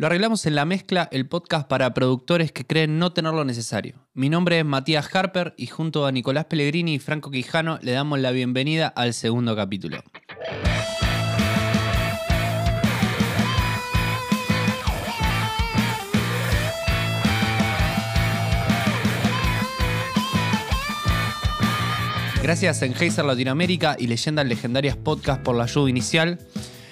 Lo arreglamos en la mezcla, el podcast para productores que creen no tener lo necesario. Mi nombre es Matías Harper y junto a Nicolás Pellegrini y Franco Quijano le damos la bienvenida al segundo capítulo. Gracias a Enheiser Latinoamérica y Leyendas Legendarias Podcast por la ayuda inicial.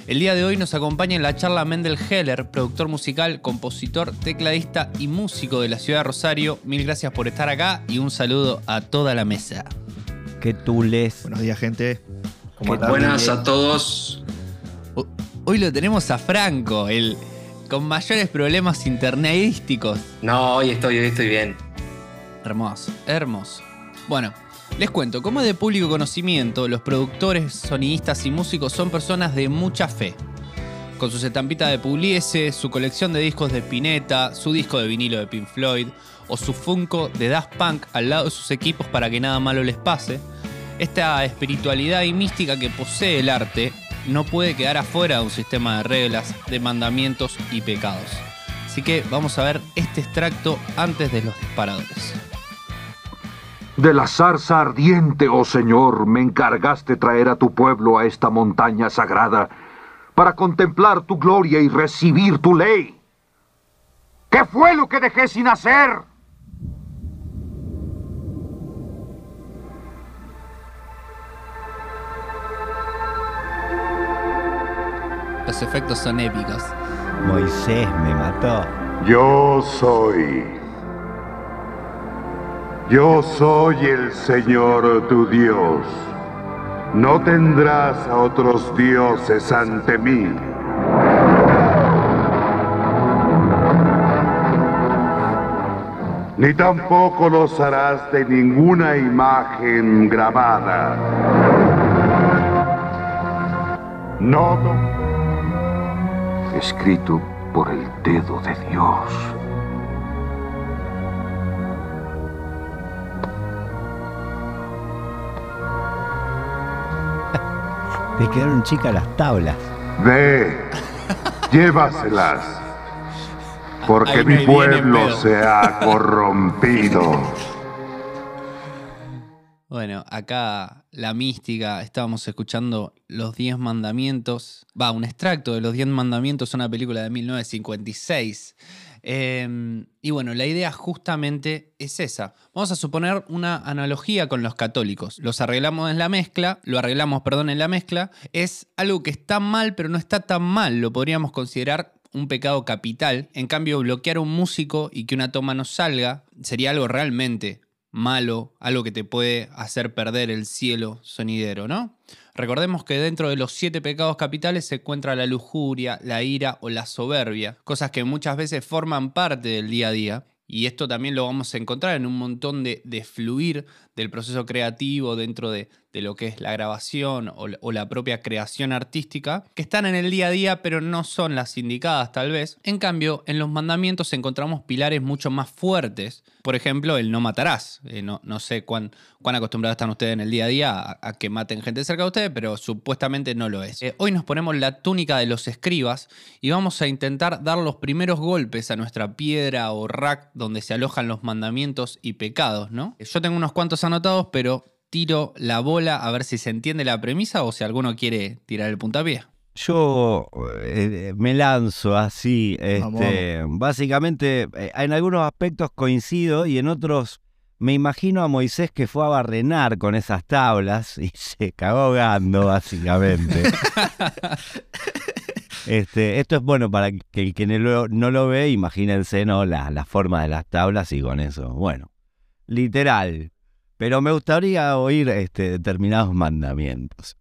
El día de hoy nos acompaña en la charla Mendel Heller, productor musical, compositor, tecladista y músico de la ciudad de Rosario. Mil gracias por estar acá y un saludo a toda la mesa. ¿Qué les? Buenos días, gente. Buenas a todos. Hoy lo tenemos a Franco, el con mayores problemas internetísticos. No, hoy estoy, hoy estoy bien. Hermoso, hermoso. Bueno, les cuento, como de público conocimiento, los productores, sonidistas y músicos son personas de mucha fe. Con sus estampitas de Pugliese, su colección de discos de Spinetta, su disco de vinilo de Pink Floyd o su Funko de Daft Punk al lado de sus equipos para que nada malo les pase, esta espiritualidad y mística que posee el arte no puede quedar afuera de un sistema de reglas, de mandamientos y pecados. Así que vamos a ver este extracto antes de los disparadores. De la zarza ardiente, oh Señor, me encargaste traer a tu pueblo a esta montaña sagrada para contemplar tu gloria y recibir tu ley. ¿Qué fue lo que dejé sin hacer? Los efectos son épicos. Moisés me mató. Yo soy yo soy el Señor tu Dios. No tendrás a otros dioses ante mí. Ni tampoco los harás de ninguna imagen grabada. No. Escrito por el dedo de Dios. Te quedaron chicas las tablas. Ve, llévaselas. Porque mi pueblo se ha corrompido. Bueno, acá la mística, estábamos escuchando Los Diez Mandamientos. Va, un extracto de Los Diez Mandamientos, una película de 1956. Em, y bueno, la idea justamente es esa. Vamos a suponer una analogía con los católicos. Los arreglamos en la mezcla, lo arreglamos, perdón, en la mezcla. Es algo que está mal, pero no está tan mal. Lo podríamos considerar un pecado capital. En cambio, bloquear a un músico y que una toma no salga sería algo realmente malo, algo que te puede hacer perder el cielo sonidero, ¿no? Recordemos que dentro de los siete pecados capitales se encuentra la lujuria, la ira o la soberbia, cosas que muchas veces forman parte del día a día. Y esto también lo vamos a encontrar en un montón de, de fluir del proceso creativo dentro de, lo que es la grabación o, la propia creación artística, que están en el día a día pero no son las indicadas tal vez. En cambio, en los mandamientos encontramos pilares mucho más fuertes. Por ejemplo, el no matarás. Eh, no, no, sé cuán, cuán acostumbrados están ustedes en el día a día a, que maten gente cerca de ustedes, pero supuestamente no lo es. Eh, hoy nos ponemos la túnica de los escribas y vamos a intentar dar los primeros golpes a nuestra piedra o rack donde se alojan los mandamientos y pecados, ¿no? Yo tengo unos cuantos anotados, pero tiro la bola a ver si se entiende la premisa o si alguno quiere tirar el puntapié. Yo eh, me lanzo así. Este, básicamente, eh, en algunos aspectos coincido y en otros me imagino a Moisés que fue a barrenar con esas tablas y se cagó ahogando, básicamente. este, esto es bueno para que el que no lo, ve, imagínense ¿no? la, la forma de las tablas y con eso. Bueno, literal, pero me gustaría oír este, determinados mandamientos.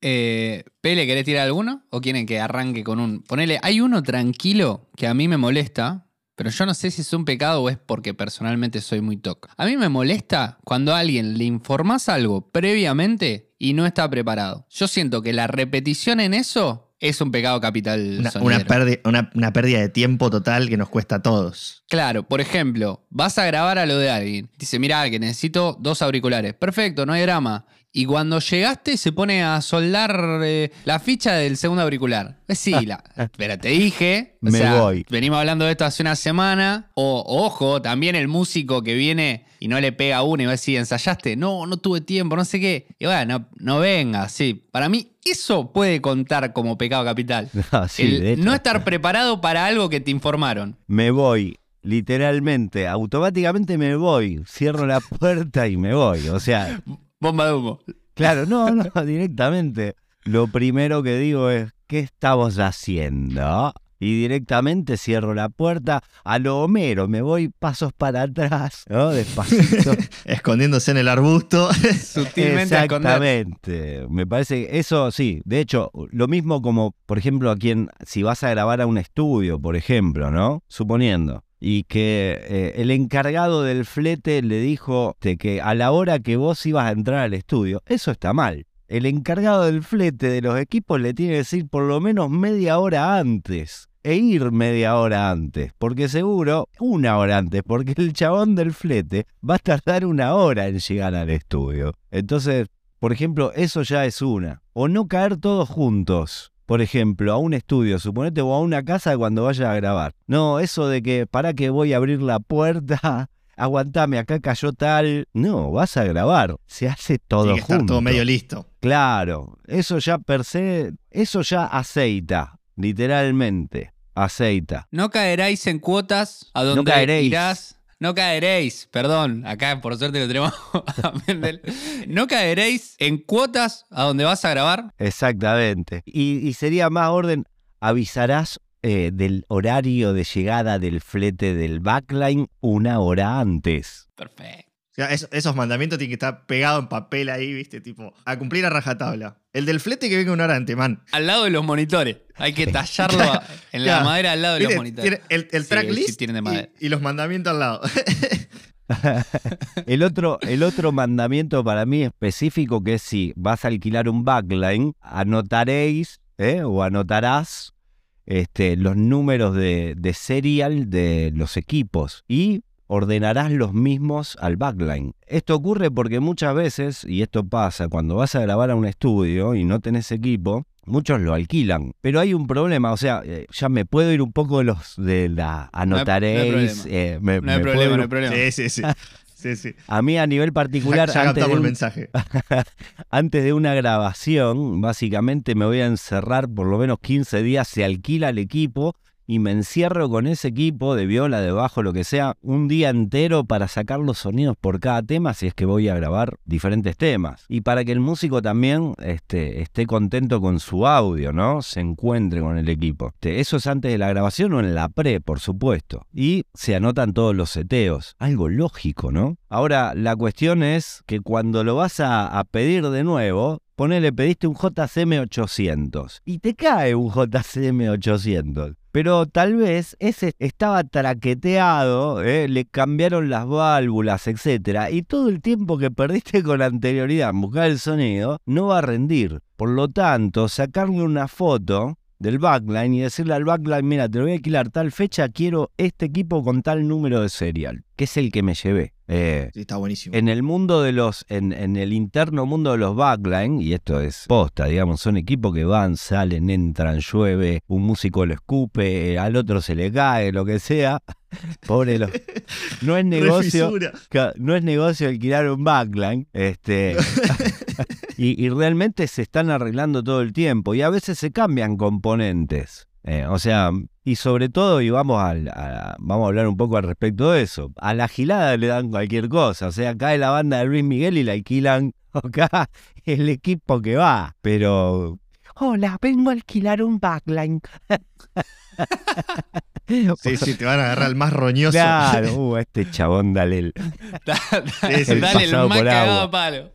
Eh, Pele, ¿querés tirar alguno? ¿O quieren que arranque con un...? Ponele, hay uno tranquilo que a mí me molesta, pero yo no sé si es un pecado o es porque personalmente soy muy toc. A mí me molesta cuando a alguien le informás algo previamente y no está preparado. Yo siento que la repetición en eso es un pecado capital. Una, una, pérdida, de tiempo total que nos cuesta a todos. Claro, por ejemplo, vas a grabar a lo de alguien. Dice, mira, que necesito dos auriculares. Perfecto, no hay drama. Y cuando llegaste se pone a soldar eh, la ficha del segundo auricular. Eh, sí, la, pero te dije. o Me sea, voy. Venimos hablando de esto hace una semana. O, ojo, también el músico que viene y no le pega a uno y va a decir, ¿ensayaste? No, no tuve tiempo, no sé qué. Y bueno, no, no venga, sí. Para mí, eso puede contar como pecado capital. No, sí, El de hecho. no estar preparado para algo que te informaron. Me voy, literalmente, automáticamente me voy, cierro la puerta y me voy. O sea, Bomba de humo. claro, no, no, directamente. Lo primero que digo es, ¿qué estamos haciendo? Y directamente cierro la puerta a lo Homero, me voy pasos para atrás, ¿no? Despacito. Escondiéndose en el arbusto. Sutilmente. Exactamente. Me parece que eso sí. De hecho, lo mismo como, por ejemplo, a quien, si vas a grabar a un estudio, por ejemplo, ¿no? Suponiendo. Y que eh, el encargado del flete le dijo que a la hora que vos ibas a entrar al estudio, eso está mal. El encargado del flete de los equipos le tiene que decir por lo menos media hora antes. E ir media hora antes, porque seguro, una hora antes, porque el chabón del flete va a tardar una hora en llegar al estudio. Entonces, por ejemplo, eso ya es una. O no caer todos juntos. Por ejemplo, a un estudio, suponete, o a una casa cuando vayas a grabar. No, eso de que para que voy a abrir la puerta, aguantame, acá cayó tal. No, vas a grabar. Se hace todo Tiene que estar junto. todo medio listo. Claro, eso ya per se, eso ya aceita, literalmente, aceita. No caeréis en cuotas a donde caeréis. irás. No caeréis, perdón, acá por suerte lo tenemos a Mendel. No caeréis en cuotas a donde vas a grabar. Exactamente. Y, y sería más orden, avisarás eh, del horario de llegada del flete del backline una hora antes. Perfecto. O sea, es- esos mandamientos tienen que estar pegados en papel ahí, ¿viste? Tipo, a cumplir a rajatabla. El del flete que venga una hora antes, man. Al lado de los monitores. Hay que tallarlo a- en la madera al lado de los monitores. El, el tracklist sí, y- los mandamientos al lado. El otro, el otro mandamiento para mí específico que es si vas a alquilar un backline, anotaréis ¿eh? o anotarás este, los números de, de serial de los equipos y ordenarás los mismos al backline. Esto ocurre porque muchas veces, y esto pasa cuando vas a grabar a un estudio y no tenés equipo, muchos lo alquilan. Pero hay un problema, o sea, eh, ya me puedo ir un poco de los de la anotaréis. problema. eh, me- No hay problema, ir no hay problema. sí, sí, sí. Sí, sí. a mí a nivel particular, ya, ya antes, de captamos el mensaje. antes de una grabación, básicamente me voy a encerrar por lo menos 15 días, se alquila el equipo y me encierro con ese equipo de viola, de bajo, lo que sea, un día entero para sacar los sonidos por cada tema si es que voy a grabar diferentes temas. Y para que el músico también este, esté contento con su audio, ¿no? Se encuentre con el equipo. Este, Eso es antes de la grabación o en la pre, por supuesto. Y se anotan todos los seteos. Algo lógico, ¿no? Ahora, la cuestión es que cuando lo vas a, a pedir de nuevo, ponele, pediste un JCM 800 y te cae un JCM 800. Pero tal vez ese estaba traqueteado, ¿eh? le cambiaron las válvulas, etc. Y todo el tiempo que perdiste con anterioridad en buscar el sonido no va a rendir. Por lo tanto, sacarle una foto del backline y decirle al backline, mira, te lo voy a alquilar tal fecha, quiero este equipo con tal número de serial, que es el que me llevé. Eh, Sí, está buenísimo. en el mundo de los, en, en el interno mundo de los backline, y esto es posta, digamos, son equipos que van, salen, entran, llueve, un músico lo escupe, al otro se le cae, lo que sea. Pobre lo- No es negocio. No es negocio alquilar un backline. Este, y, y realmente se están arreglando todo el tiempo. Y a veces se cambian componentes. Eh, o sea, y sobre todo, y vamos, al- a, vamos a hablar un poco al respecto de eso. A la gilada le dan cualquier cosa. O sea, cae la banda de Luis Miguel y la alquilan acá el equipo que va. Pero. Hola, vengo a alquilar un backline. Sí, sí, te van a agarrar el más roñoso. Claro, uh, este chabón, dale el, Sí, sí. El Dale el pasado más cagado palo.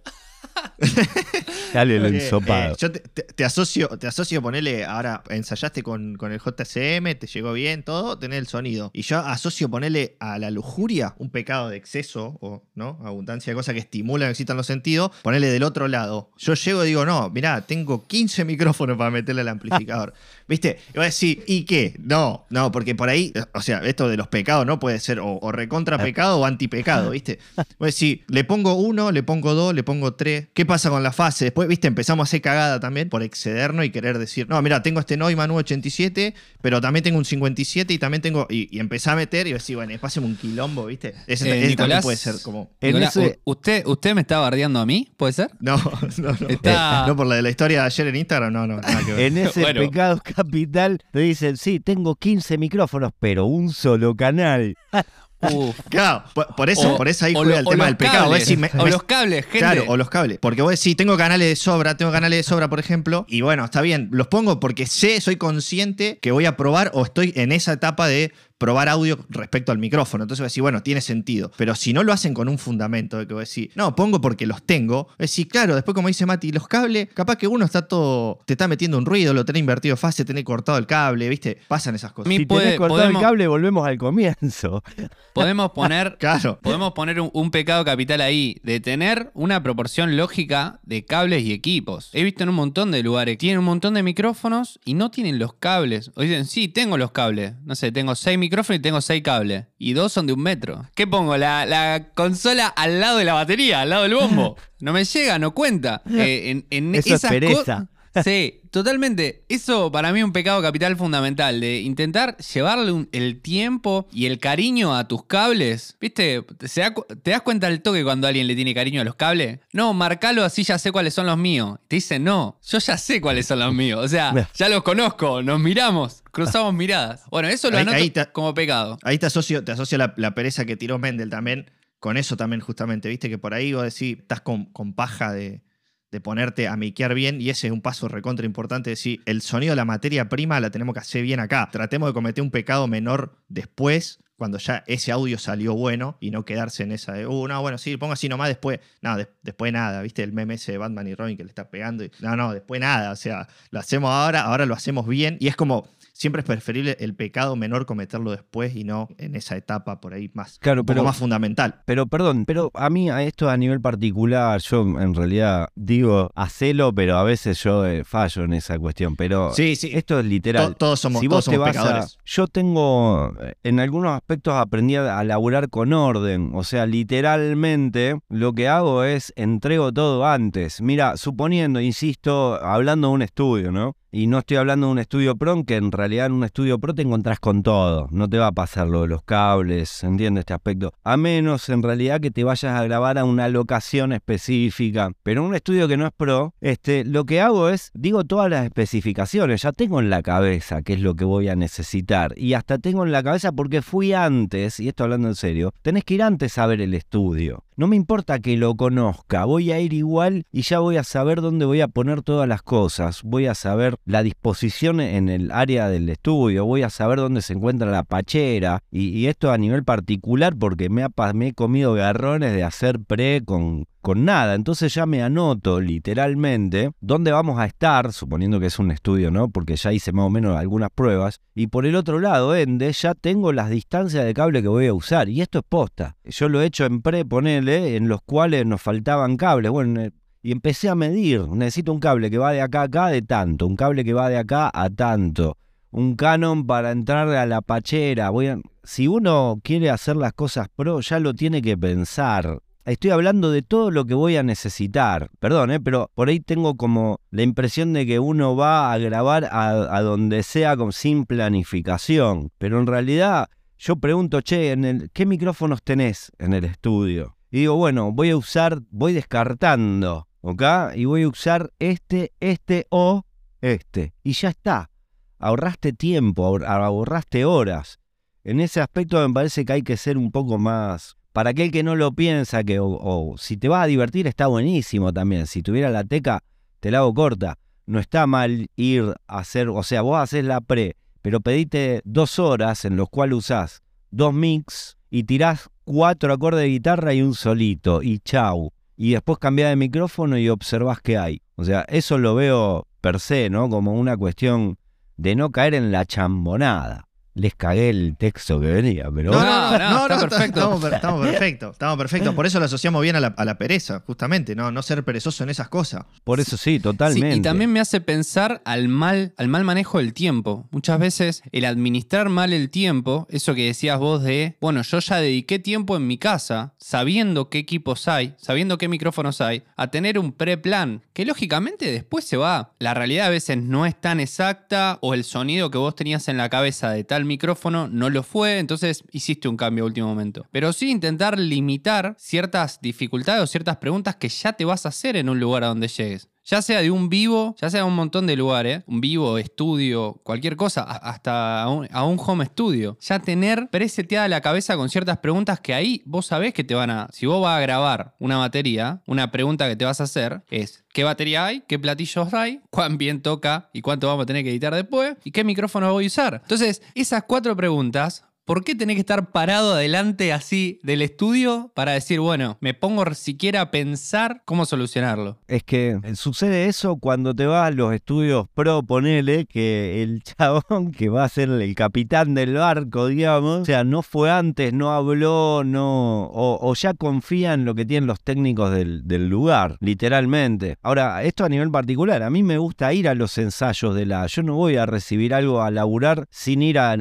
dale Eh, ensopado. eh, yo te, te- te asocio, te asocio, ponele, ahora ensayaste con, con el JCM, te llegó bien, todo, tenés el sonido. Y yo asocio ponerle a la lujuria un pecado de exceso, o no, abundancia de cosas que estimulan, excitan los sentidos, ponerle del otro lado. Yo llego y digo, no, mirá, tengo 15 micrófonos para meterle al amplificador. ¿Viste? Y voy a decir, ¿y qué? No, no, porque por ahí, o sea, esto de los pecados no puede ser o, o recontra pecado o antipecado, ¿viste? Voy a decir, le pongo uno, le pongo dos, le pongo tres. ¿Qué pasa con la fase? Después, viste, empezamos a hacer cagada también por excedernos y querer decir, no, mira, tengo este Neumann 87, pero también tengo un 57 y también tengo. Y, y empecé a meter y decir, bueno, pásame un quilombo, ¿viste? Ese, Eh, ese también Nicolás, puede ser como. Nicolás, ese- usted, ¿Usted me está bardeando a mí? ¿Puede ser? No, no, no. Está- No, por la de la historia de ayer en Instagram, no, no, nada que ver. En ese Bueno. pecado capital te dicen, sí, tengo 15 micrófonos, pero un solo canal. Uf. Claro, por, por eso, O- por eso ahí juega lo- el tema del pecado. Vos cables, decís, me- o me- los cables, gente. Claro, o los cables. Porque vos decís, tengo canales de sobra, tengo canales de sobra, por ejemplo. Y bueno, está bien, los pongo porque sé, soy consciente que voy a probar o estoy en esa etapa de probar audio respecto al micrófono. Entonces vos decís, bueno, tiene sentido. Pero si no lo hacen con un fundamento de que vos decís, no, pongo porque los tengo. Vos decís, claro, después como dice Mati, los cables, capaz que uno está todo, te está metiendo un ruido, lo tenés invertido fase, tenés cortado el cable, ¿viste? Pasan esas cosas. Mi- Si puede- tenés cortado podemos- el cable, volvemos al comienzo. Podemos poner, Claro. podemos poner un, un pecado capital ahí, de tener una proporción lógica de cables y equipos. He visto en un montón de lugares, tienen un montón de micrófonos y no tienen los cables. O dicen, sí, tengo los cables. No sé, tengo seis micrófonos y tengo seis cables. Y dos son de un metro. ¿Qué pongo? La, la consola al lado de la batería, al lado del bombo. No me llega, no cuenta. Eh, en, en Eso es pereza. Sí, totalmente. Eso para mí es un pecado capital fundamental, de intentar llevarle un- el tiempo y el cariño a tus cables. ¿Viste? ¿Se da cu- ¿Te das cuenta al toque cuando alguien le tiene cariño a los cables? No, marcalo así ya sé cuáles son los míos. Te dice, no, yo ya sé cuáles son los míos. O sea, ya los conozco, nos miramos, cruzamos miradas. Bueno, eso lo Ahí- anoto ahí te- como pecado. Ahí te asocio, te asocio la, la pereza que tiró Mendel también, con eso también justamente, viste que por ahí vos decís, estás con, con paja de, de ponerte a miquear bien y ese es un paso recontra importante, decir, el sonido la materia prima la tenemos que hacer bien acá, tratemos de cometer un pecado menor después, cuando ya ese audio salió bueno y no quedarse en esa de, uh, no, bueno, sí, pongo así nomás después, no, des- después nada, viste el meme ese de Batman y Robin que le está pegando, y, no, no, después nada, o sea, lo hacemos ahora, ahora lo hacemos bien y es como... Siempre es preferible el pecado menor cometerlo después y no en esa etapa por ahí más, Claro, pero- más fundamental. Pero perdón, pero a mí a esto a nivel particular, yo en realidad digo hacelo, pero a veces yo eh, fallo en esa cuestión. Pero Sí, sí. esto es literal. To- todos somos, si todos vos te vas a, pecadores. yo tengo, eh, en algunos aspectos aprendí a, a laburar con orden, o sea, literalmente lo que hago es entrego todo antes. Mira, suponiendo, insisto, hablando de un estudio, ¿no? Y no estoy hablando de un estudio pro, que en realidad en un estudio pro te encontrás con todo. No te va a pasar lo de los cables, ¿entiendes este aspecto? A menos en realidad que te vayas a grabar a una locación específica. Pero en un estudio que no es pro, este, lo que hago es, digo todas las especificaciones, ya tengo en la cabeza qué es lo que voy a necesitar. Y hasta tengo en la cabeza porque fui antes, y esto hablando en serio, tenés que ir antes a ver el estudio. No me importa que lo conozca, voy a ir igual y ya voy a saber dónde voy a poner todas las cosas. Voy a saber la disposición en el área del estudio, voy a saber dónde se encuentra la pachera. Y, esto a nivel particular porque me, ha me he comido garrones de hacer pre con, con nada. Entonces ya me anoto literalmente dónde vamos a estar, suponiendo que es un estudio, ¿no? Porque ya hice más o menos algunas pruebas. Y por el otro lado, Ende, ya tengo las distancias de cable que voy a usar. Y esto es posta. Yo lo he hecho en pre, ponele, en los cuales nos faltaban cables. Bueno, y empecé a medir. Necesito un cable que va de acá a acá de tanto. Un cable que va de acá a tanto. Un canon para entrar a la pachera. Voy a- Si uno quiere hacer las cosas pro, ya lo tiene que pensar. Estoy hablando de todo lo que voy a necesitar. Perdón, ¿eh? pero por ahí tengo como la impresión de que uno va a grabar a, donde sea con, sin planificación. Pero en realidad yo pregunto, che, ¿en ¿qué micrófonos tenés en el estudio? Y digo, bueno, voy a usar, voy descartando, ¿ok? Y voy a usar este, este o este. Y ya está. Ahorraste tiempo, ahor- ahorraste horas. En ese aspecto me parece que hay que ser un poco más... Para aquel que no lo piensa, que o, si te vas a divertir está buenísimo también. Si tuviera la teca, te la hago corta. No está mal ir a hacer, o sea, vos haces la pre, pero pedite dos horas en los cuales usás dos mix y tirás cuatro acordes de guitarra y un solito y chau. Y después cambiás de micrófono y observás qué hay. O sea, eso lo veo per se, ¿no? Como una cuestión de no caer en la chambonada. Les cagué el texto que venía, pero... No, no, no, está perfecto. Estamos, perfectos, estamos perfectos. Por eso lo asociamos bien a la, pereza, justamente, ¿no? No ser perezoso en esas cosas. Por eso sí, totalmente. y también me hace pensar al mal, al mal manejo del tiempo. Muchas veces el administrar mal el tiempo, eso que decías vos de, bueno, yo ya dediqué tiempo en mi casa, sabiendo qué equipos hay, sabiendo qué micrófonos hay, a tener un pre-plan, que lógicamente después se va. La realidad a veces no es tan exacta o el sonido que vos tenías en la cabeza de tal micrófono no lo fue, entonces hiciste un cambio a último momento. Pero sí intentar limitar ciertas dificultades o ciertas preguntas que ya te vas a hacer en un lugar a donde llegues ya sea de un vivo, ya sea de un montón de lugares, un vivo, estudio, cualquier cosa, hasta a un, home studio. Ya tener preseteada la cabeza con ciertas preguntas que ahí vos sabés que te van a. Si vos vas a grabar una batería, una pregunta que te vas a hacer es: ¿qué batería hay? ¿Qué platillos hay? ¿Cuán bien toca? ¿Y cuánto vamos a tener que editar después? ¿Y qué micrófono voy a usar? Entonces, esas cuatro preguntas ¿Por qué tenés que estar parado adelante así del estudio para decir, bueno, me pongo siquiera a pensar cómo solucionarlo? Es que sucede eso cuando te vas a los estudios pro, ponele que el chabón que va a ser el capitán del barco, digamos, o sea, no fue antes, no habló, no, o, ya confía en lo que tienen los técnicos del, lugar, literalmente. Ahora, esto a nivel particular, a mí me gusta ir a los ensayos de la, yo no voy a recibir algo a laburar sin ir a,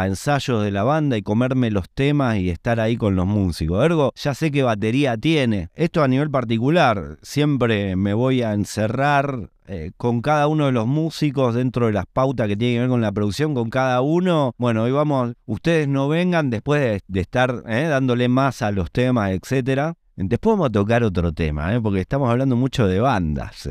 a ensayos de la banda y comerme los temas y estar ahí con los músicos. Ergo, ya sé qué batería tiene. Esto a nivel particular, siempre me voy a encerrar eh, con cada uno de los músicos dentro de las pautas que tienen que ver con la producción, con cada uno. Bueno, hoy vamos, ustedes no vengan después de, estar eh, dándole más a los temas, etcétera. Después vamos a tocar otro tema, eh, porque estamos hablando mucho de bandas.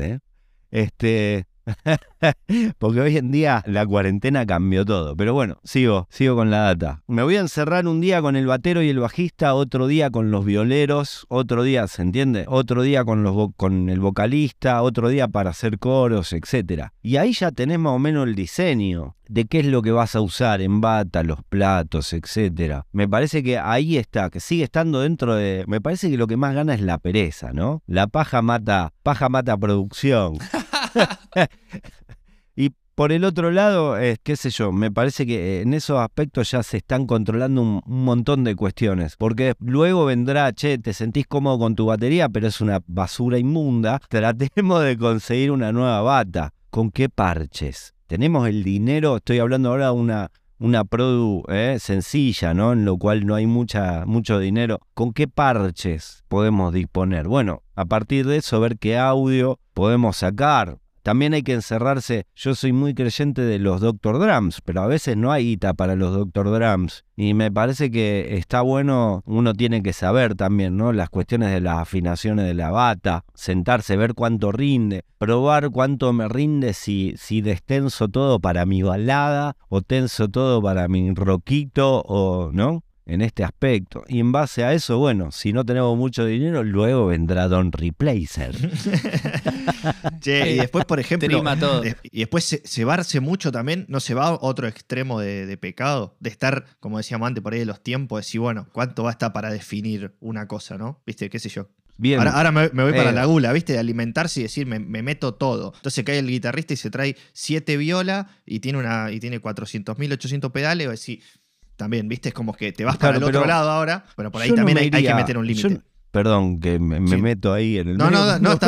Este, Porque hoy en día la cuarentena cambió todo. Pero bueno, sigo, sigo con la data. Me voy a encerrar un día con el batero y el bajista, otro día con los violeros, otro día, ¿se entiende? Otro día con, los con el vocalista, otro día para hacer coros, etc. Y ahí ya tenés más o menos el diseño de qué es lo que vas a usar en bata, los platos, etc. Me parece que ahí está, que sigue estando dentro de... Me parece que lo que más gana es la pereza, ¿no? La paja mata, paja mata producción. y por el otro lado, es, qué sé yo, me parece que en esos aspectos ya se están controlando un, montón de cuestiones. Porque luego vendrá, che, te sentís cómodo con tu batería, pero es una basura inmunda. Tratemos de conseguir una nueva bata. ¿Con qué parches? Tenemos el dinero, estoy hablando ahora de una, una produ eh, sencilla, ¿no? En lo cual no hay mucha, mucho dinero. ¿Con qué parches podemos disponer? Bueno, a partir de eso, ver qué audio podemos sacar. También hay que encerrarse. Yo soy muy creyente de los Doctor Drums, pero a veces no hay guita para los Doctor Drums. Y me parece que está bueno, uno tiene que saber también, ¿no? Las cuestiones de las afinaciones de la bata, sentarse, ver cuánto rinde, probar cuánto me rinde si, si destenso todo para mi balada o tenso todo para mi roquito o, ¿no? En este aspecto. Y en base a eso, bueno, si no tenemos mucho dinero, luego vendrá Don Replacer. y después, por ejemplo, y después cebarse mucho también, no se va a otro extremo de, pecado, de estar, como decíamos antes, por ahí de los tiempos, decir, bueno, ¿cuánto va a estar para definir una cosa, no? ¿Viste? ¿Qué sé yo? Bien. Ahora, me, voy para eh. la gula, ¿viste? De alimentarse y decir, me, meto todo. Entonces cae el guitarrista y se trae siete violas y tiene, una, y tiene 400.000, 800 pedales, o decir, también, ¿viste? Es como que te vas para el otro lado ahora, pero por ahí también hay, que meter un límite. Perdón, que me, meto ahí en el No, no, no, está,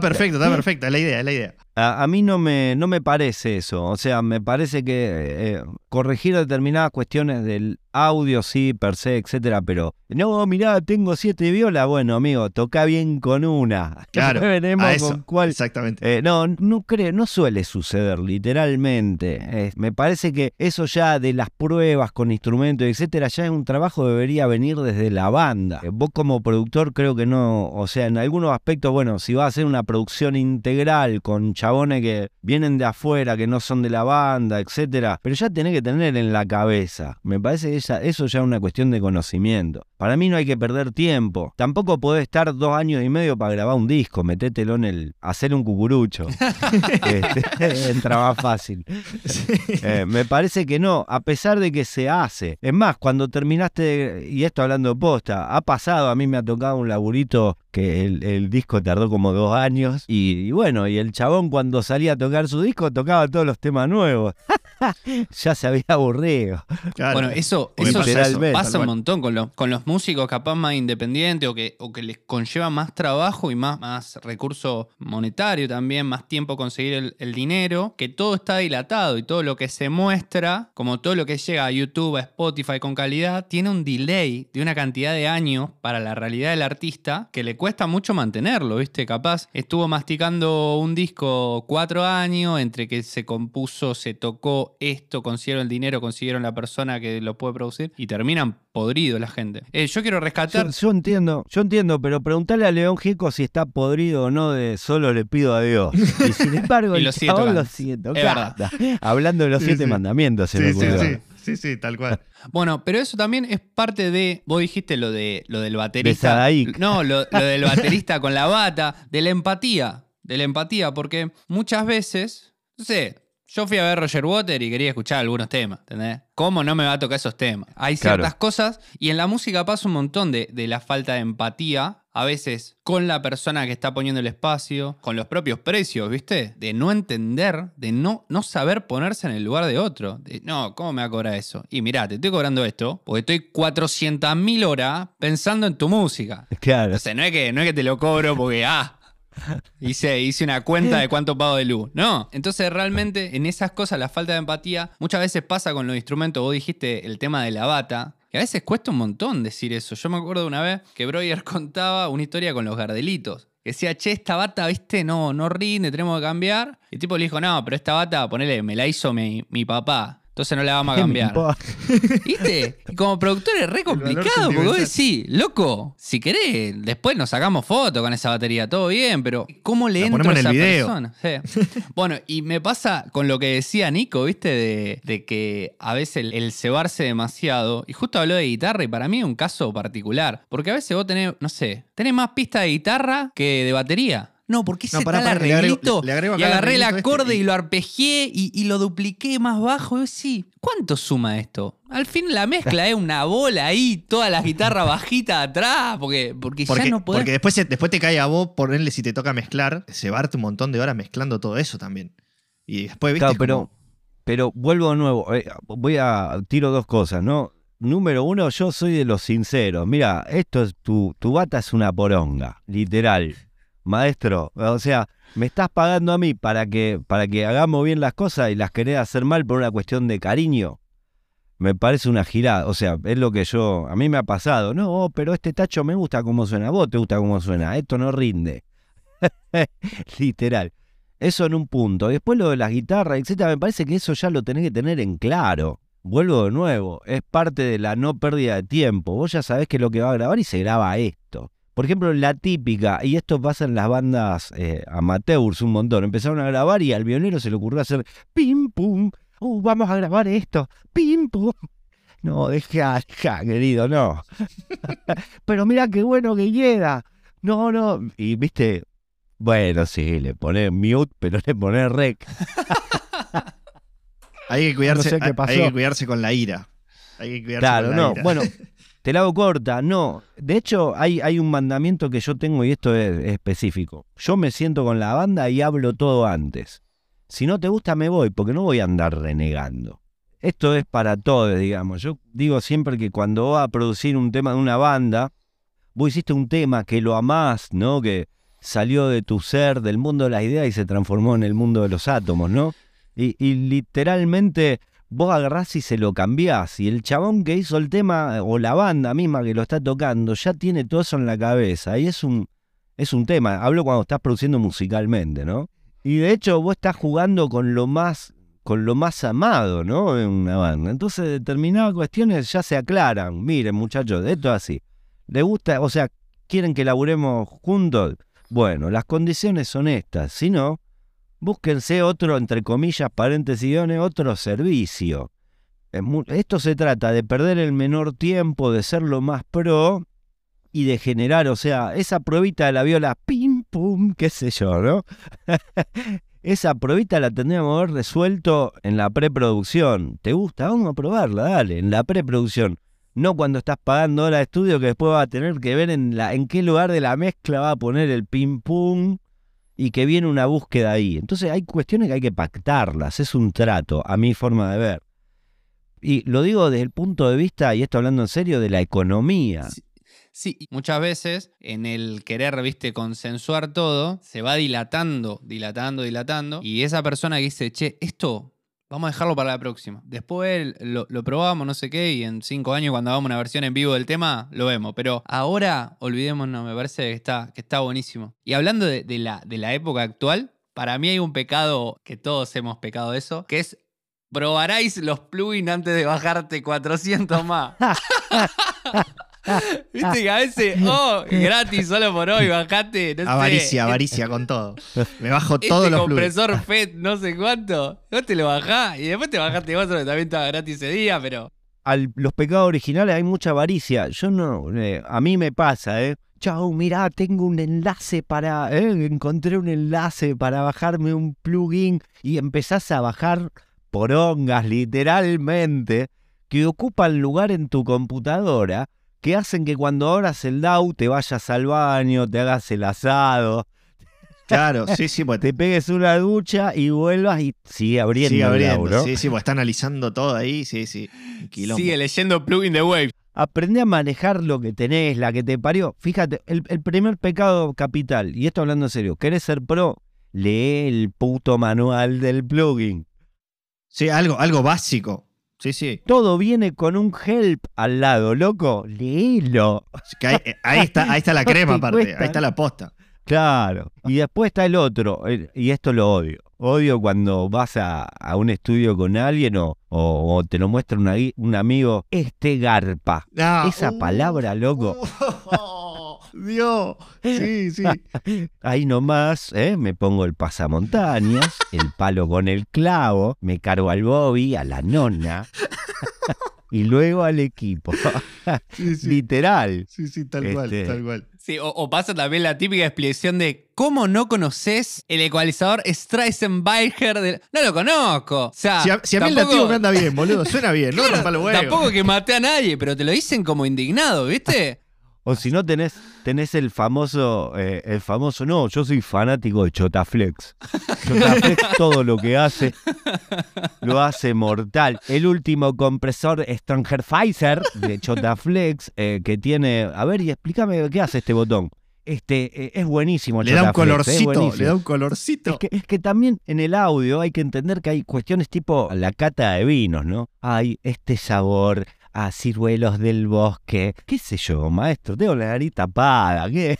perfecto, está perfecto, es la idea, es la idea. A, mí no me, no me parece eso, o sea, me parece que eh, corregir determinadas cuestiones del audio, sí, per se, etcétera, pero no, mirá, tengo siete violas, bueno, amigo, toca bien con una. Claro, veremos con cuál. Exactamente. Eh, no, no creo, no suele suceder, literalmente. me parece que eso ya de las pruebas con instrumentos, etcétera, ya es un trabajo que debería venir desde la banda. Eh, vos como productor creo que no, o sea, en algunos aspectos, bueno, si vas a hacer una producción integral con chabones que vienen de afuera, que no son de la banda, etcétera, pero ya tenés que tener en la cabeza. Me parece que eso ya es una cuestión de conocimiento. Para mí no hay que perder tiempo. Tampoco podés estar dos años y medio para grabar un disco, metételo en el. hacer un cucurucho. este, entra más fácil. Eh, me parece que no, a pesar de que se hace. Es más, cuando terminaste, y esto hablando de posta, ha pasado, a mí me ha tocado un laburito que el, disco tardó como dos años. Y, bueno, y el chabón cuando salía a tocar su disco tocaba todos los temas nuevos. ya se había aburrido. Bueno, eso, eso pasa, un montón con, los, con los músicos capaz más independientes o que, o que les conlleva más trabajo y más, más recurso monetario también, más tiempo conseguir el, el, dinero, que todo está dilatado y todo lo que se muestra, como todo lo que llega a YouTube, a Spotify con calidad, tiene un delay de una cantidad de años para la realidad del artista que le cuesta mucho mantenerlo, ¿viste? Capaz estuvo masticando un disco cuatro años entre que se compuso, se tocó esto, consiguieron el dinero, consiguieron la persona que lo puede producir y terminan podrido la gente. Eh, yo quiero rescatar. Yo, entiendo, yo entiendo, pero preguntarle a León Gico si está podrido o no de solo le pido a Dios. Y sin embargo, el lo chabón lo siento. Hablando de los siete mandamientos, se me ocurrió. Sí, sí, tal cual. Bueno, pero eso también es parte de. Vos dijiste lo de lo del baterista. no, lo, lo del baterista con la bata, de la empatía. De la empatía, porque muchas veces, no sé, yo fui a ver Roger Water y quería escuchar algunos temas, ¿entendés? ¿Cómo no me va a tocar esos temas? Hay ciertas cosas y en la música pasa un montón de, la falta de empatía, a veces con la persona que está poniendo el espacio, con los propios precios, ¿viste? De no entender, de no, no saber ponerse en el lugar de otro. De, no, ¿cómo me va a cobrar eso? Y mirá, te estoy cobrando esto porque estoy 400.000 horas pensando en tu música. Claro. O sea, no es que, no es que te lo cobro porque, ah, hice, hice una cuenta de cuánto pago de luz. No. Entonces, realmente, en esas cosas, la falta de empatía muchas veces pasa con los instrumentos. Vos dijiste el tema de la bata. Que a veces cuesta un montón decir eso. Yo me acuerdo una vez que Breuer contaba una historia con los gardelitos. Que decía, che, esta bata, viste, no, no rinde, tenemos que cambiar. Y el tipo le dijo, no, pero esta bata, ponele, me la hizo mi, mi papá. Entonces no la vamos a cambiar. ¿Viste? como productor es re complicado, porque vos decís, loco, si querés, después nos sacamos fotos con esa batería, todo bien, pero ¿cómo le entra a esa persona? bueno, y me pasa con lo que decía Nico, ¿viste? De, que a veces el, cebarse demasiado, y justo habló de guitarra, y para mí es un caso particular, porque a veces vos tenés, no sé, tenés más pista de guitarra que de batería. No, porque ese tal arreglito. Le y agarré el acorde y... lo arpegié y, lo dupliqué más bajo. Y sí, ¿cuánto suma esto? Al fin la mezcla es una bola ahí, todas las guitarras bajitas atrás, porque, porque, ya no podés... Porque después, después te cae a vos ponerle si te toca mezclar, se va un montón de horas mezclando todo eso también. Y después, ¿viste? Claro, pero, pero vuelvo de nuevo. Eh, voy a... Tiro dos cosas, ¿no? Número uno, yo soy de los sinceros. Mira, esto es tu, tu bata es una poronga, literal maestro, o sea, me estás pagando a mí para que, para que hagamos bien las cosas y las querés hacer mal por una cuestión de cariño. Me parece una girada, o sea, es lo que yo, a mí me ha pasado. No, pero este tacho me gusta cómo suena, vos te gusta cómo suena, esto no rinde. Literal. Eso en un punto. Después lo de las guitarras, etcétera, me parece que eso ya lo tenés que tener en claro. Vuelvo de nuevo, es parte de la no pérdida de tiempo. Vos ya sabés que lo que va a grabar y se graba esto. Por ejemplo, la típica, y esto pasa en las bandas eh, amateurs un montón, empezaron a grabar y al violero se le ocurrió hacer pim pum, uh, vamos a grabar esto, pim pum. No, deja, deja, querido, no. pero mira qué bueno que queda. No, no. Y viste, bueno, sí, le pone mute, pero le pone rec. hay que cuidarse, hay que cuidarse con la ira. Hay que cuidarse claro, con la no. Bueno, te la hago corta, no. De hecho, hay, un mandamiento que yo tengo y esto es, específico. Yo me siento con la banda y hablo todo antes. Si no te gusta, me voy, porque no voy a andar renegando. Esto es para todos, digamos. Yo digo siempre que cuando vas a producir un tema de una banda, vos hiciste un tema que lo amás, ¿no? Que salió de tu ser, del mundo de las ideas y se transformó en el mundo de los átomos, ¿no? Y literalmente vos agarrás y se lo cambiás. Y el chabón que hizo el tema, o la banda misma que lo está tocando, ya tiene todo eso en la cabeza. Y es un, es un tema. Hablo cuando estás produciendo musicalmente, ¿no? Y de hecho vos estás jugando con lo más, con lo más amado, ¿no? En una banda. Entonces determinadas cuestiones ya se aclaran. Miren, muchachos, esto es así. ¿Le gusta? O sea, ¿quieren que laburemos juntos? Bueno, las condiciones son estas. Si no, búsquense otro, entre comillas, paréntesis, otro servicio. Esto se trata de perder el menor tiempo, de ser lo más pro y de generar, o sea, esa pruebita de la viola, pim, pum, qué sé yo, ¿no? esa pruebita la tendríamos que haber resuelto en la preproducción. ¿Te gusta? Vamos a probarla, dale, en la preproducción. No cuando estás pagando hora de estudio que después va a tener que ver en, la, en qué lugar de la mezcla va a poner el pim pum y que viene una búsqueda ahí. Entonces hay cuestiones que hay que pactarlas, es un trato, a mi forma de ver. Y lo digo desde el punto de vista, y esto hablando en serio, de la economía. Sí, muchas veces en el querer, viste, consensuar todo, se va dilatando, dilatando, dilatando. Y esa persona que dice, che, esto vamos a dejarlo para la próxima. Después lo, probamos, no sé qué, y en cinco años cuando hagamos una versión en vivo del tema, lo vemos. Pero ahora, olvidémonos, me parece que está, que está buenísimo. Y hablando de, la, de la época actual, para mí hay un pecado, que todos hemos pecado eso, que es probaráis los plugins antes de bajarte 400 más. Viste que a veces, oh, gratis solo por hoy, bajate. No avaricia, avaricia con todo. Me bajo este todos los compresor FED, no sé cuánto. Vos te lo bajás y después te bajaste otro que también estaba gratis ese día, pero. Al, los pecados originales hay mucha avaricia. Yo no, eh, a mí me pasa, ¿eh? Chau, mirá, tengo un enlace para. Eh, encontré un enlace para bajarme un plugin y empezás a bajar porongas, literalmente, que ocupan lugar en tu computadora que hacen que cuando abras el DAO te vayas al baño, te hagas el asado. Claro, sí, sí, pues te pegues una ducha y vuelvas y sigue abriendo. Sigue abriendo, sí, sí, pues está analizando todo ahí, sí, sí. Sigue leyendo plugin de Wave. Aprende a manejar lo que tenés, la que te parió. Fíjate, el, el primer pecado capital, y esto hablando en serio, ¿querés ser pro? Lee el puto manual del plugin. Sí, algo, algo básico. Sí, sí. Todo viene con un help al lado, loco. Léelo. Eh, ahí, está, ahí está la crema, aparte. Ahí está la posta. Claro. Y después está el otro. Y esto lo odio. Odio cuando vas a, un estudio con alguien o, te lo muestra un amigo. Este garpa. Esa uh. palabra, loco. Dios. Sí, sí. Ahí nomás, ¿eh? me pongo el pasamontañas, el palo con el clavo, me cargo al Bobby, a la nona. y luego al equipo. Literal. Sí, sí, tal cual, este, tal cual. Sí, o, pasa también la típica explicación de ¿cómo no conoces el ecualizador Streissenbacher? De... No lo conozco. O sea, si a, mí el lativo me anda bien, boludo, suena bien, no rompa los huevos. Tampoco que maté a nadie, pero te lo dicen como indignado, ¿viste? O si no tenés, tenés el famoso, eh, el famoso, no, yo soy fanático de Chotaflex. Chotaflex todo lo que hace, lo hace mortal. El último compresor Stranger Pfizer de Chotaflex, eh, que tiene, a ver, y explícame qué hace este botón. Este, eh, es buenísimo. Le da un colorcito, le da un colorcito. Es que, es que también en el audio hay que entender que hay cuestiones tipo la cata de vinos, ¿no? Hay este sabor, a ciruelos del bosque. ¿Qué sé yo, maestro? Tengo la nariz tapada. ¿Qué?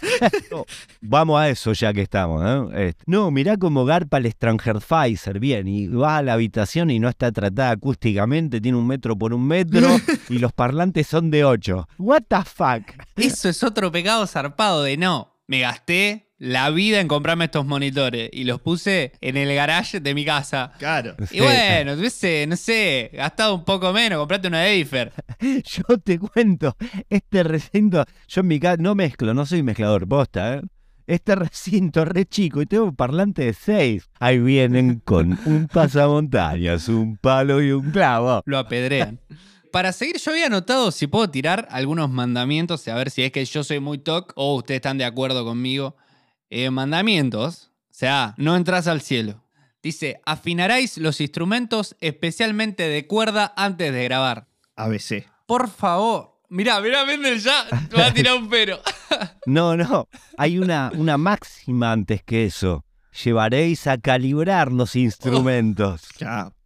vamos a eso ya que estamos. ¿no? Este, no, mirá cómo garpa el Stranger Pfizer. Bien, y va a la habitación y no está tratada acústicamente. Tiene un metro por un metro y los parlantes son de ocho. ¿What the fuck? Eso es otro pecado zarpado de no. Me gasté la vida en comprarme estos monitores y los puse en el garage de mi casa. Claro. Y bueno, tuviese, no sé, gastado un poco menos, comprate una Edifer. Yo te cuento, este recinto, yo en mi casa no mezclo, no soy mezclador, posta, ¿eh? Este recinto re chico y tengo un parlante de seis. Ahí vienen con un pasamontañas, un palo y un clavo. Lo apedrean. Para seguir, yo había notado si puedo tirar algunos mandamientos, a ver si es que yo soy muy toc o ustedes están de acuerdo conmigo. Eh, mandamientos, o sea, no entras al cielo. Dice, afinaréis los instrumentos especialmente de cuerda antes de grabar. ABC. Por favor. Mirá, mirá, Mendel ya va a tirar un pero. no, no. Hay una, una máxima antes que eso llevaréis a calibrar los instrumentos.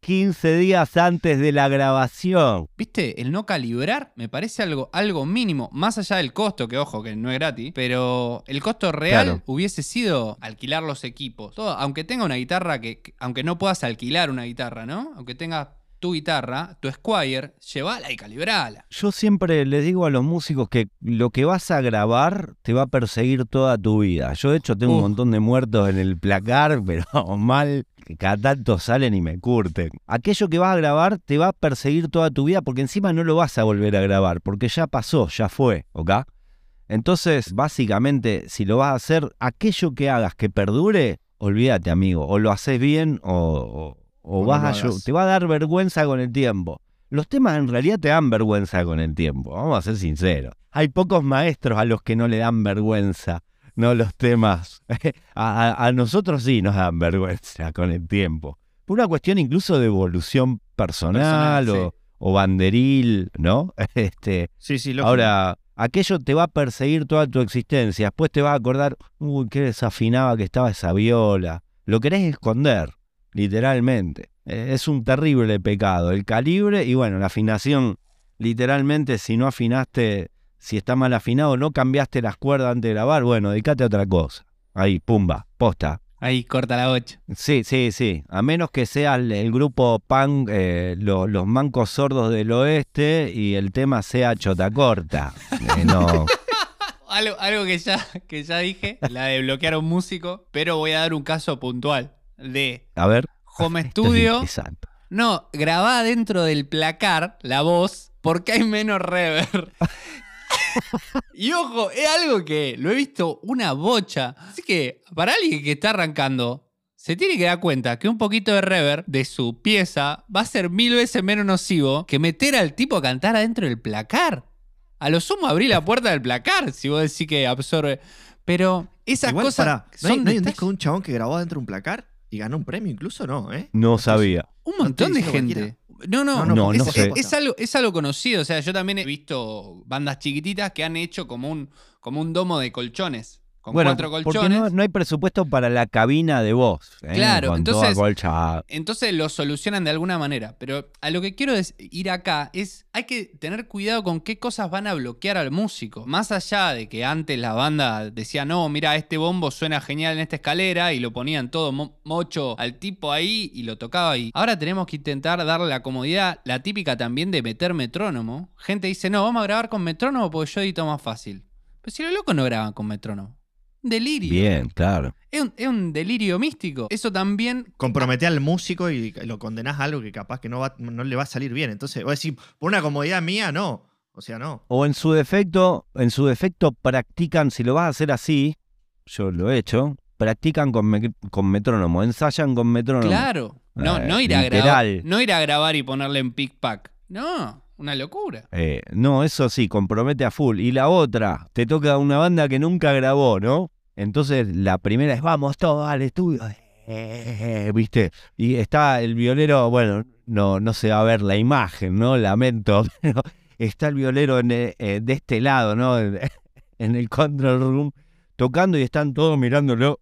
15 días antes de la grabación. ¿Viste? El no calibrar me parece algo, algo mínimo, más allá del costo, que ojo, que no es gratis, pero el costo real hubiese sido alquilar los equipos. Todo, aunque tenga una guitarra que, aunque no puedas alquilar una guitarra, ¿no? Aunque tengas tu guitarra, tu Squire, llévala y calibrala. Yo siempre le digo a los músicos que lo que vas a grabar te va a perseguir toda tu vida. Yo de hecho tengo un montón de muertos en el placar, pero mal que cada tanto salen y me curten. Aquello que vas a grabar te va a perseguir toda tu vida porque encima no lo vas a volver a grabar, porque ya pasó, ya fue, ¿ok? Entonces, básicamente, si lo vas a hacer, aquello que hagas que perdure, olvídate, amigo, o lo haces bien o, o vas a, te va a dar vergüenza con el tiempo. Los temas en realidad te dan vergüenza con el tiempo, vamos a ser sinceros. Hay pocos maestros a los que no le dan vergüenza no los temas. A, nosotros sí nos dan vergüenza con el tiempo. Por una cuestión incluso de evolución personal, o, banderil, ¿no? Este, sí, sí, Ahora, aquello te va a perseguir toda tu existencia. Después te va a acordar, uy, qué desafinaba que estaba esa viola. Lo querés esconder, literalmente. Eh, es un terrible pecado. El calibre y bueno, la afinación, literalmente, si no afinaste, si está mal afinado, no cambiaste las cuerdas antes de grabar, bueno, dedicate a otra cosa. Ahí, pumba, posta. Ahí corta la 8. Sí, sí, sí. A menos que sea el, grupo punk, eh, los mancos sordos del oeste y el tema sea chota corta. Eh, no. algo, algo que, ya, que ya dije, la de bloquear a un músico, pero voy a dar un caso puntual de a ver. Home Studio. No, grabá dentro del placar la voz porque hay menos reverb. y ojo, es algo que lo he visto una bocha. Así que para alguien que está arrancando, se tiene que dar cuenta que un poquito de reverb de su pieza va a ser mil veces menos nocivo que meter al tipo a cantar adentro del placar. A lo sumo abrí la puerta del placar, si vos decís que absorbe. Pero esas cosas. ¿no, hay, un disco de un chabón que grabó adentro de un placar? ¿Y ganó un premio incluso? No, ¿eh? No sabía. Un montón de gente. No, no, no, es, algo, es algo conocido. O sea, yo también he visto bandas chiquititas que han hecho como un, como un domo de colchones con cuatro colchones. Porque no, hay presupuesto para la cabina de voz. ¿eh? Claro, entonces, entonces lo solucionan de alguna manera. Pero a lo que quiero ir acá es, hay que tener cuidado con qué cosas van a bloquear al músico. Más allá de que antes la banda decía, no, mira, este bombo suena genial en esta escalera y lo ponían todo mocho al tipo ahí y lo tocaba ahí. Ahora tenemos que intentar darle la comodidad, la típica también de meter metrónomo. Gente dice, no, vamos a grabar con metrónomo porque yo edito más fácil. Pero si los locos no graban con metrónomo delirio. Bien, claro. Es un, delirio místico. Eso también. Compromete al músico y lo condenás a algo que capaz que no, va, no le va a salir bien. Entonces, a decir, por una comodidad mía, no. O sea, no. O en su defecto, en su defecto practican, si lo vas a hacer así, yo lo he hecho, practican con, con metrónomo, ensayan con metrónomo. Claro. No, no ir a grabar. No ir a grabar y ponerle en pick pack. No. Una locura. Eh, no, eso sí, compromete a full. Y la otra, te toca una banda que nunca grabó, ¿no? Entonces la primera es, vamos todos al estudio. Eh, ¿Viste? Y está el violero, bueno, no, no se va a ver la imagen, ¿no? Lamento, pero está el violero eh, de este lado, ¿no? En, el control room, tocando y están todos mirándolo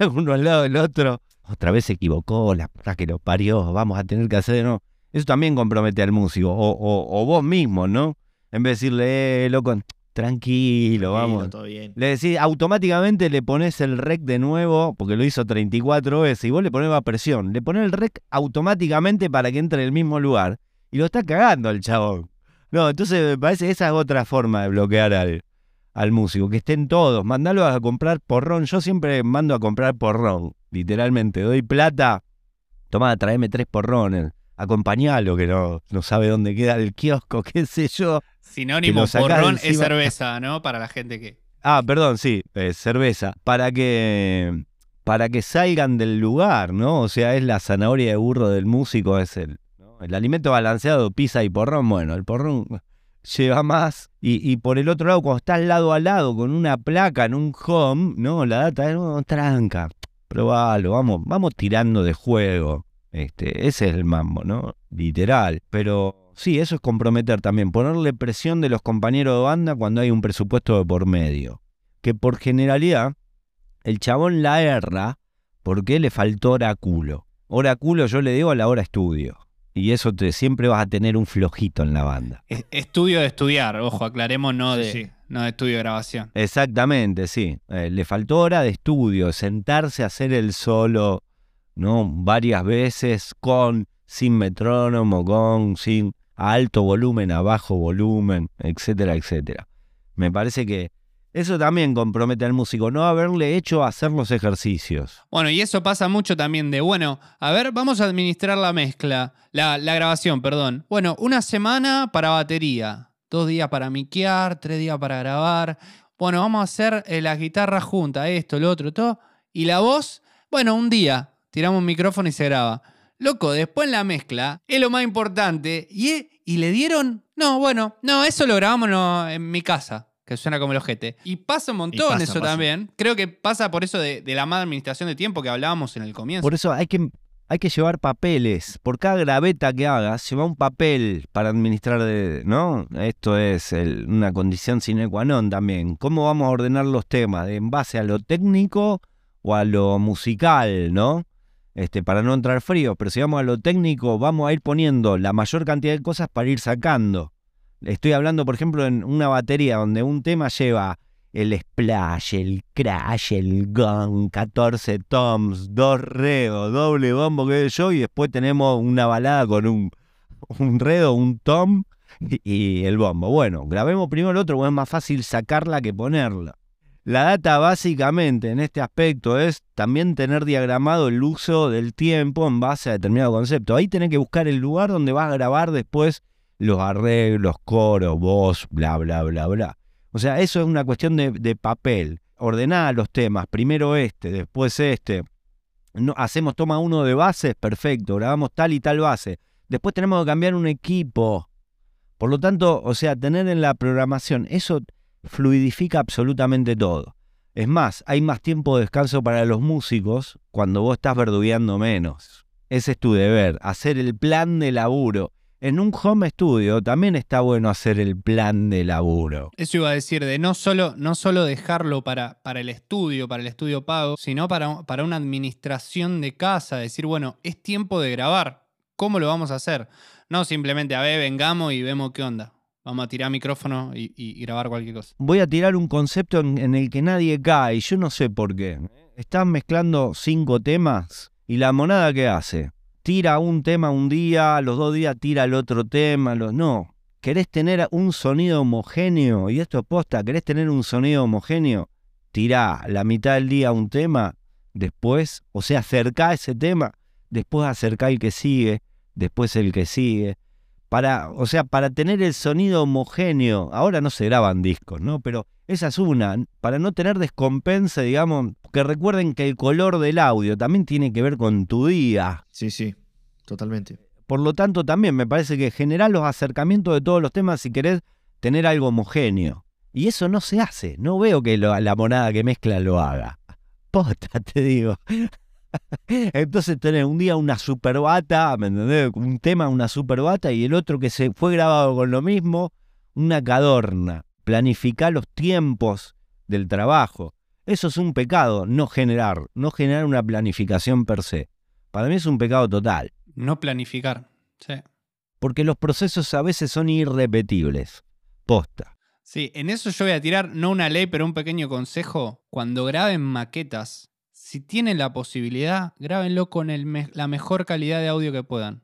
uno al lado del otro. Otra vez se equivocó, la puta que lo parió, vamos a tener que hacer, ¿no? Eso también compromete al músico, o, vos mismo, ¿no? En vez de decirle, eh, loco, tranquilo, vamos. Le decís, automáticamente le pones el rec de nuevo, porque lo hizo 34 veces, y vos le pones más presión. Le pones el rec automáticamente para que entre en el mismo lugar. Y lo está cagando el chabón. No, entonces me parece que esa es otra forma de bloquear al, al músico, que estén todos. Mandalo a comprar porrón. Yo siempre mando a comprar porrón, literalmente. Doy plata, toma, tráeme tres porrones acompañalo, que no, no sabe dónde queda el kiosco, qué sé yo. Sinónimo, porrón es cerveza, ¿no? Para la gente que... Ah, perdón, sí, cerveza. Para que, para que salgan del lugar, ¿no? O sea, es la zanahoria de burro del músico, es el, el alimento balanceado, pizza y porrón. Bueno, el porrón lleva más. Y, y, por el otro lado, cuando estás lado a lado con una placa en un home, no, la data es oh, tranca. Probalo, vamos, vamos tirando de juego. Este, ese es el mambo, ¿no? Literal. Pero sí, eso es comprometer también, ponerle presión de los compañeros de banda cuando hay un presupuesto de por medio. Que por generalidad, el chabón la erra porque le faltó oráculo. Oráculo yo le digo a la hora estudio. Y eso te, siempre vas a tener un flojito en la banda. Estudio de estudiar, ojo, aclaremos, no de, No de estudio de grabación. Exactamente, sí. Eh, le faltó hora de estudio, sentarse a hacer el solo, Varias veces con, sin metrónomo, con, sin alto volumen, a bajo volumen, etcétera, etcétera. Me parece que eso también compromete al músico, no haberle hecho hacer los ejercicios. Bueno, y eso pasa mucho también de, bueno, a ver, vamos a administrar la mezcla, la, grabación, perdón. Bueno, una semana para batería, dos días para miquear, tres días para grabar. Bueno, vamos a hacer eh, las guitarras juntas, esto, lo otro, todo. Y la voz, bueno, un día, tiramos un micrófono y se graba. Loco, después la mezcla es lo más importante. Y, y le dieron. No, bueno, no, eso lo grabamos en mi casa. que suena como el ojete. Y pasa un montón pasa, eso pasa. también. Creo que pasa por eso de, de la mala administración de tiempo que hablábamos en el comienzo. Por eso hay que, hay que llevar papeles. Por cada graveta que hagas, lleva un papel para administrar, de, ¿no? Esto es el- una condición sine qua non también. ¿Cómo vamos a ordenar los temas? ¿En base a lo técnico o a lo musical, no? Este, para no entrar frío. Pero si vamos a lo técnico, vamos a ir poniendo la mayor cantidad de cosas para ir sacando. Estoy hablando, por ejemplo, en una batería donde un tema lleva el splash, el crash, el gong, 14 toms, dos redos, doble bombo, que yo, y después tenemos una balada con un, un redo, un tom y, el bombo. Bueno, grabemos primero el otro, porque es más fácil sacarla que ponerla. La data básicamente en este aspecto es también tener diagramado el uso del tiempo en base a determinado concepto. Ahí tenés que buscar el lugar donde vas a grabar después los arreglos, coros, voz, bla, bla, bla, bla. O sea, eso es una cuestión de, papel. Ordenar los temas, primero este, después este. No, hacemos toma uno de bases, perfecto, grabamos tal y tal base. Después tenemos que cambiar un equipo. Por lo tanto, o sea, tener en la programación, eso fluidifica absolutamente todo. Es más, hay más tiempo de descanso para los músicos cuando vos estás verdugueando menos. Ese es tu deber, hacer el plan de laburo. En un home studio también está bueno hacer el plan de laburo. Eso iba a decir, de no solo, no solo dejarlo para, para el estudio, para el estudio pago, sino para, para una administración de casa, decir, bueno, es tiempo de grabar, ¿cómo lo vamos a hacer? No simplemente, a ver, vengamos y vemos qué onda. Vamos a tirar micrófono y, grabar cualquier cosa. Voy a tirar un concepto en, el que nadie cae yo no sé por qué. Están mezclando cinco temas y la monada que hace. Tira un tema un día, los dos días tira el otro tema. Los... No, querés tener un sonido homogéneo y esto es querés tener un sonido homogéneo. Tira la mitad del día un tema, después, o sea, acercá ese tema, después acercá el que sigue, después el que sigue para, o sea, para tener el sonido homogéneo. Ahora no se graban discos, ¿no? Pero esa es una, para no tener descompensa, digamos, que recuerden que el color del audio también tiene que ver con tu día. Sí, sí, totalmente. Por lo tanto, también me parece que generar los acercamientos de todos los temas si querés tener algo homogéneo. Y eso no se hace. No veo que lo- la monada que mezcla lo haga. Posta, te digo. Entonces tenés un día una super bata, ¿me entendés? Un tema, una super bata, y el otro que se fue grabado con lo mismo, una cadorna. Planificar los tiempos del trabajo. Eso es un pecado, no generar, no generar una planificación per se. Para mí es un pecado total, No planificar. Sí. porque los procesos a veces son irrepetibles. Posta. Sí, en eso yo voy a tirar, no una ley, pero un pequeño consejo. Cuando graben maquetas, si tienen la posibilidad, grábenlo con el me- la mejor calidad de audio que puedan.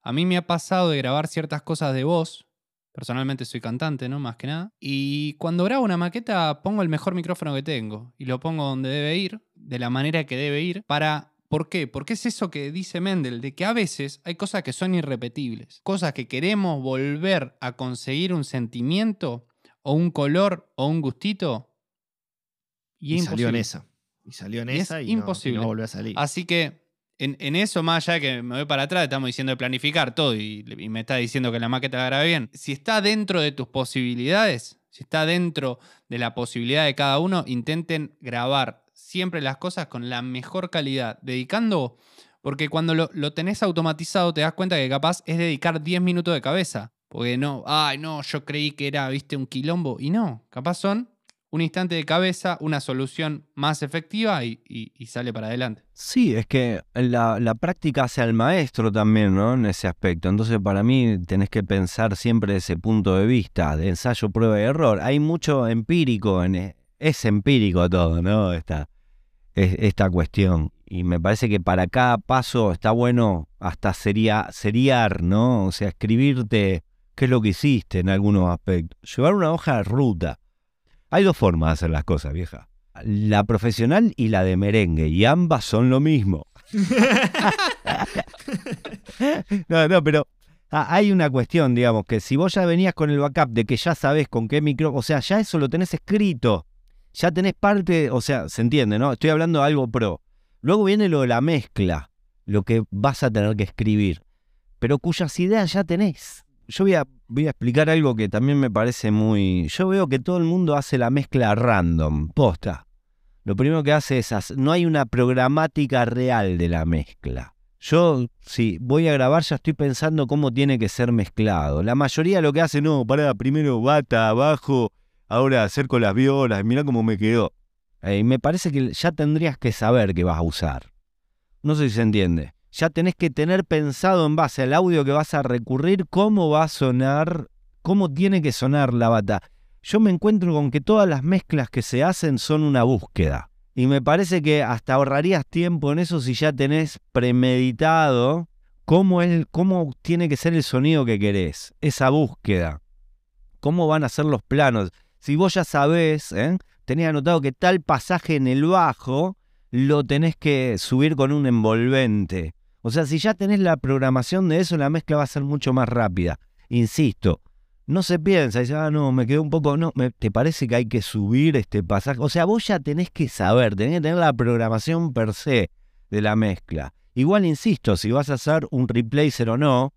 A mí me ha pasado de grabar ciertas cosas de voz. Personalmente soy cantante, ¿no? Más que nada. Y cuando grabo una maqueta, pongo el mejor micrófono que tengo. Y lo pongo donde debe ir, de la manera que debe ir, para... ¿Por qué? Porque es eso que dice Mendel, de que a veces hay cosas que son irrepetibles. Cosas que queremos volver a conseguir un sentimiento o un color o un gustito. Y, Y, salió en esa. Y salió en Y es esa y, no- imposible. no, volvió a salir. Así que en, en eso, más allá de que me voy para atrás, estamos diciendo de planificar todo y, y me está diciendo que la maqueta la grabe bien. Si está dentro de tus posibilidades, si está dentro de la posibilidad de cada uno, intenten grabar siempre las cosas con la mejor calidad, dedicando, porque cuando lo, lo tenés automatizado te das cuenta que capaz es dedicar 10 minutos de cabeza. Porque no, ay, no, yo creí que era, viste, un quilombo. Y no, capaz son un instante de cabeza, una solución más efectiva y, sale para adelante. Sí, es que la, la práctica hace al maestro también, ¿no? En ese aspecto. Entonces, para mí, tenés que pensar siempre ese punto de vista, de ensayo, prueba y error. Hay mucho empírico, en, e- es empírico todo, ¿no? Esta, es- esta cuestión. Y me parece que para cada paso está bueno hasta sería, seriar, ¿no? O sea, escribirte qué es lo que hiciste en algunos aspectos. Llevar una hoja de ruta. Hay dos formas de hacer las cosas, vieja. La profesional y la de merengue, y ambas son lo mismo. no, no, pero ah, hay una cuestión, digamos, que si vos ya venías con el backup de que ya sabés con qué micro, o sea, ya eso lo tenés escrito, ya tenés parte, o sea, se entiende, ¿no? Estoy hablando de algo pro. Luego viene lo de la mezcla, lo que vas a tener que escribir, pero cuyas ideas ya tenés. Yo voy a voy a explicar algo que también me parece muy... Yo veo que todo el mundo hace la mezcla random, posta. Lo primero que hace es... No hay una programática real de la mezcla. Yo, si voy a grabar, ya estoy pensando cómo tiene que ser mezclado. La mayoría lo que hace, no, para, primero bata, abajo, ahora acerco las violas, mira cómo me quedó. Y me parece que ya tendrías que saber qué vas a usar. No sé si se entiende ya tenés que tener pensado en base al audio que vas a recurrir cómo va a sonar, cómo tiene que sonar la bata. Yo me encuentro con que todas las mezclas que se hacen son una búsqueda. Y me parece que hasta ahorrarías tiempo en eso si ya tenés premeditado cómo, es, cómo tiene que ser el sonido que querés, esa búsqueda. Cómo van a ser los planos. Si vos ya sabés, ¿eh? tenés anotado que tal pasaje en el bajo lo tenés que subir con un envolvente. O sea, si ya tenés la programación de eso, la mezcla va a ser mucho más rápida. Insisto, no se piensa, dice, ah, no, me quedó un poco, no, ¿te parece que hay que subir este pasaje? O sea, vos ya tenés que saber, tenés que tener la programación per se de la mezcla. Igual, insisto, si vas a hacer un replacer o no,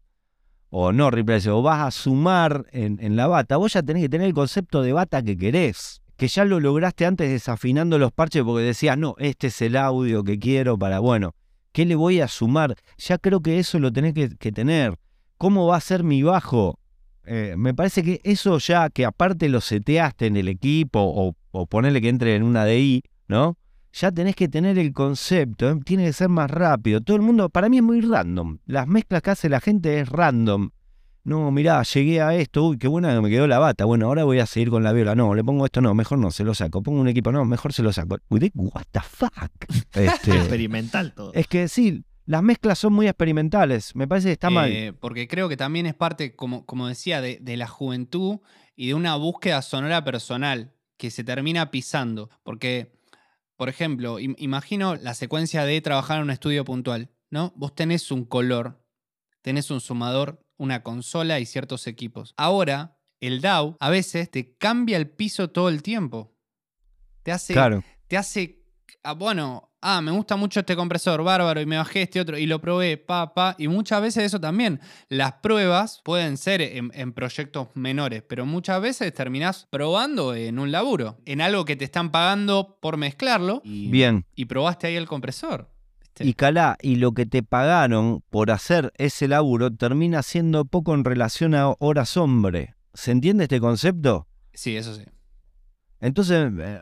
o no replacer, o vas a sumar en, en la bata, vos ya tenés que tener el concepto de bata que querés que ya lo lograste antes desafinando los parches porque decías, no, este es el audio que quiero para, bueno, ¿Qué le voy a sumar? Ya creo que eso lo tenés que, tener. ¿Cómo va a ser mi bajo? Eh, me parece que eso ya, que aparte lo seteaste en el equipo o, ponerle que entre en una DI, ¿no? Ya tenés que tener el concepto, ¿eh? tiene que ser más rápido. Todo el mundo, para mí es muy random. Las mezclas que hace la gente es random. No, mirá, llegué a esto, uy, qué buena que me quedó la bata. Bueno, ahora voy a seguir con la viola. No, le pongo esto, no, mejor no, se lo saco. Pongo un equipo, no, mejor se lo saco. Uy, what the fuck. Este, Experimental todo. Es que sí, las mezclas son muy experimentales. Me parece que está mal. Eh, porque creo que también es parte, como, como decía, de, de la juventud y de una búsqueda sonora personal que se termina pisando. Porque, por ejemplo, imagino la secuencia de trabajar en un estudio puntual, ¿no? Vos tenés un color, tenés un sumador una consola y ciertos equipos. Ahora, el DAO a veces te cambia el piso todo el tiempo. Te hace. Claro. Te hace. Ah, bueno, ah, me gusta mucho este compresor, bárbaro, y me bajé este otro y lo probé, pa, pa. Y muchas veces eso también. Las pruebas pueden ser en, proyectos menores, pero muchas veces terminás probando en un laburo, en algo que te están pagando por mezclarlo. Bien. Y probaste ahí el compresor. Y calá, y lo que te pagaron por hacer ese laburo termina siendo poco en relación a horas hombre. ¿Se entiende este concepto? Sí, eso sí. Entonces, eh,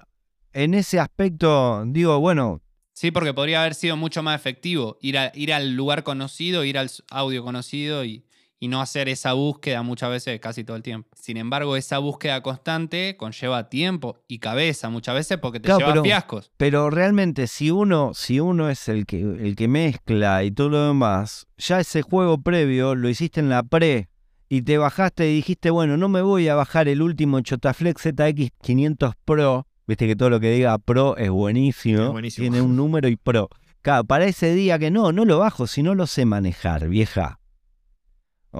en ese aspecto, digo, bueno. Sí, porque podría haber sido mucho más efectivo ir, a, ir al lugar conocido, ir al audio conocido y, y no hacer esa búsqueda muchas veces casi todo el tiempo. Sin embargo, esa búsqueda constante conlleva tiempo y cabeza muchas veces porque te lleva fiascos. Pero realmente si uno, si uno es el que, el que mezcla y todo lo demás, ya ese juego previo lo hiciste en la pre y te bajaste y dijiste, bueno, no me voy a bajar el último Chotaflex ZX500 Pro. Viste que todo lo que diga Pro es buenísimo. Es buenísimo. Tiene un número y Pro. Claro, para ese día que no, no lo bajo si no lo sé manejar, vieja.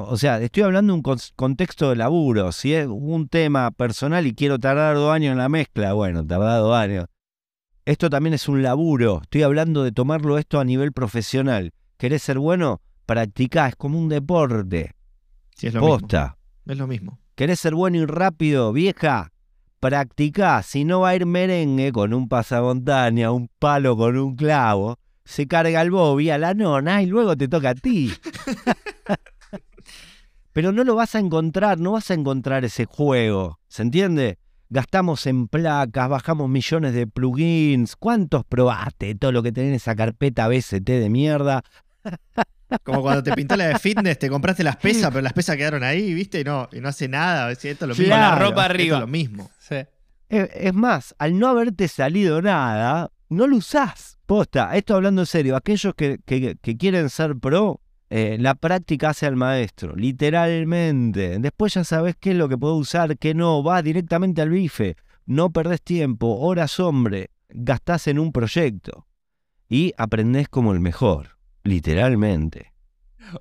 O sea, estoy hablando de un contexto de laburo. Si es un tema personal y quiero tardar dos años en la mezcla, bueno, tardar dos años. Esto también es un laburo. Estoy hablando de tomarlo esto a nivel profesional. ¿Querés ser bueno? Practicá, es como un deporte. Sí, es lo Posta. mismo. Es lo mismo. ¿Querés ser bueno y rápido, vieja? Practicá. Si no va a ir merengue con un pasamontaña, un palo con un clavo, se carga el bobby a la nona y luego te toca a ti. pero no lo vas a encontrar, no vas a encontrar ese juego, ¿se entiende? Gastamos en placas, bajamos millones de plugins. ¿Cuántos probaste? Todo lo que tenés en esa carpeta BST de mierda. Como cuando te pintó la de fitness, te compraste las pesas, pero las pesas quedaron ahí, ¿viste? Y no, y no hace nada. Esto es lo mismo. la ropa arriba. es lo mismo. Es, más, al no haberte salido nada, no lo usás. Posta, esto hablando en serio, aquellos que quieren ser pro, eh, la práctica hace al maestro, literalmente. Después ya sabes qué es lo que puedo usar, qué no. Va directamente al bife. No perdés tiempo, horas hombre. Gastás en un proyecto. Y aprendés como el mejor, literalmente.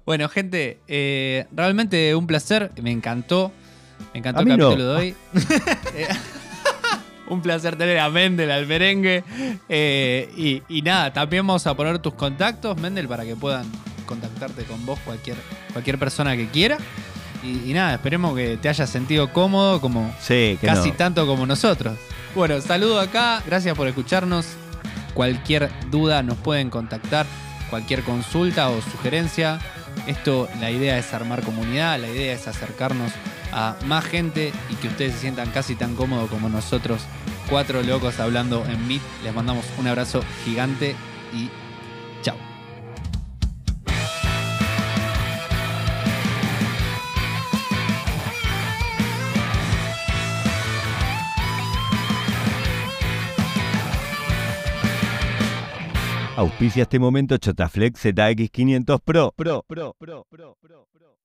Bueno, gente, eh, realmente un placer. Me encantó. Me encantó el capítulo de hoy. Eh, un placer tener a Mendel al merengue. y, y, nada, también vamos a poner tus contactos, Mendel, para que puedan contactarte con vos cualquier, cualquier persona que quiera. Y, nada, esperemos que te hayas sentido cómodo como casi tanto como nosotros. Bueno, saludo acá, gracias por escucharnos. Cualquier duda nos pueden contactar, cualquier consulta o sugerencia. Esto, la idea es armar comunidad, la idea es acercarnos a más gente y que ustedes se sientan casi tan cómodos como nosotros, cuatro locos hablando en Meet. Les mandamos un abrazo gigante y Auspicia este momento Chotaflex ZX500 Pro. Pro, Pro, Pro, Pro, Pro, Pro.